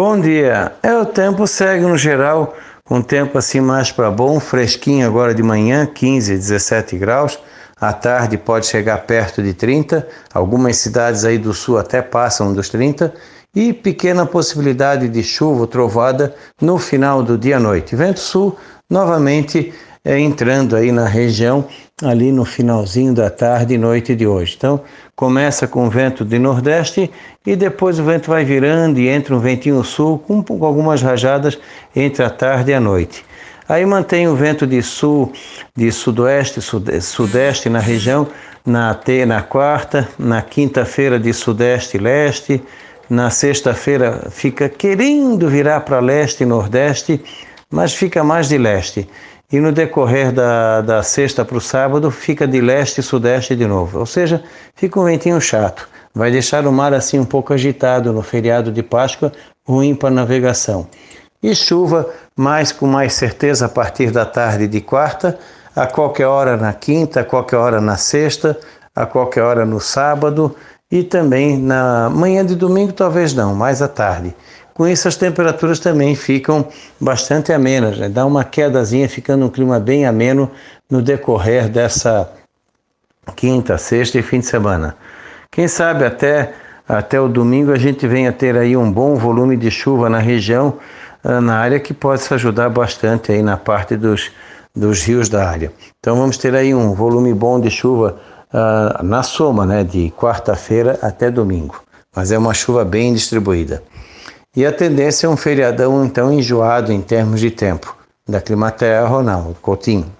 Bom dia. É o tempo segue no geral com tempo assim mais para bom, fresquinho agora de manhã, 15, 17 graus. À tarde pode chegar perto de 30. Algumas cidades aí do sul até passam dos 30 e pequena possibilidade de chuva trovada no final do dia à noite. Vento sul novamente é, entrando aí na região ali no finalzinho da tarde e noite de hoje. Então, começa com vento de nordeste e depois o vento vai virando e entra um ventinho sul com, com algumas rajadas entre a tarde e a noite. Aí mantém o vento de sul, de sudoeste, sudeste na região, na, na quarta, na quinta-feira de sudeste e leste, na sexta-feira fica querendo virar para leste e nordeste, mas fica mais de leste e no decorrer da, da sexta para o sábado fica de leste e sudeste de novo. Ou seja, fica um ventinho chato. Vai deixar o mar assim um pouco agitado no feriado de Páscoa, ruim para navegação. E chuva, mais com mais certeza a partir da tarde de quarta, a qualquer hora na quinta, a qualquer hora na sexta, a qualquer hora no sábado e também na manhã de domingo, talvez não, mais à tarde. Com isso, as temperaturas também ficam bastante amenas, né? dá uma quedazinha, ficando um clima bem ameno no decorrer dessa quinta, sexta e fim de semana. Quem sabe até, até o domingo a gente venha ter aí um bom volume de chuva na região, ah, na área que possa ajudar bastante aí na parte dos, dos rios da área. Então vamos ter aí um volume bom de chuva uh, na soma, né, de quarta-feira até domingo. Mas é uma chuva bem distribuída. E a tendência é um feriadão então enjoado em termos de tempo. Da Climaterra, Ronaldo Coutinho.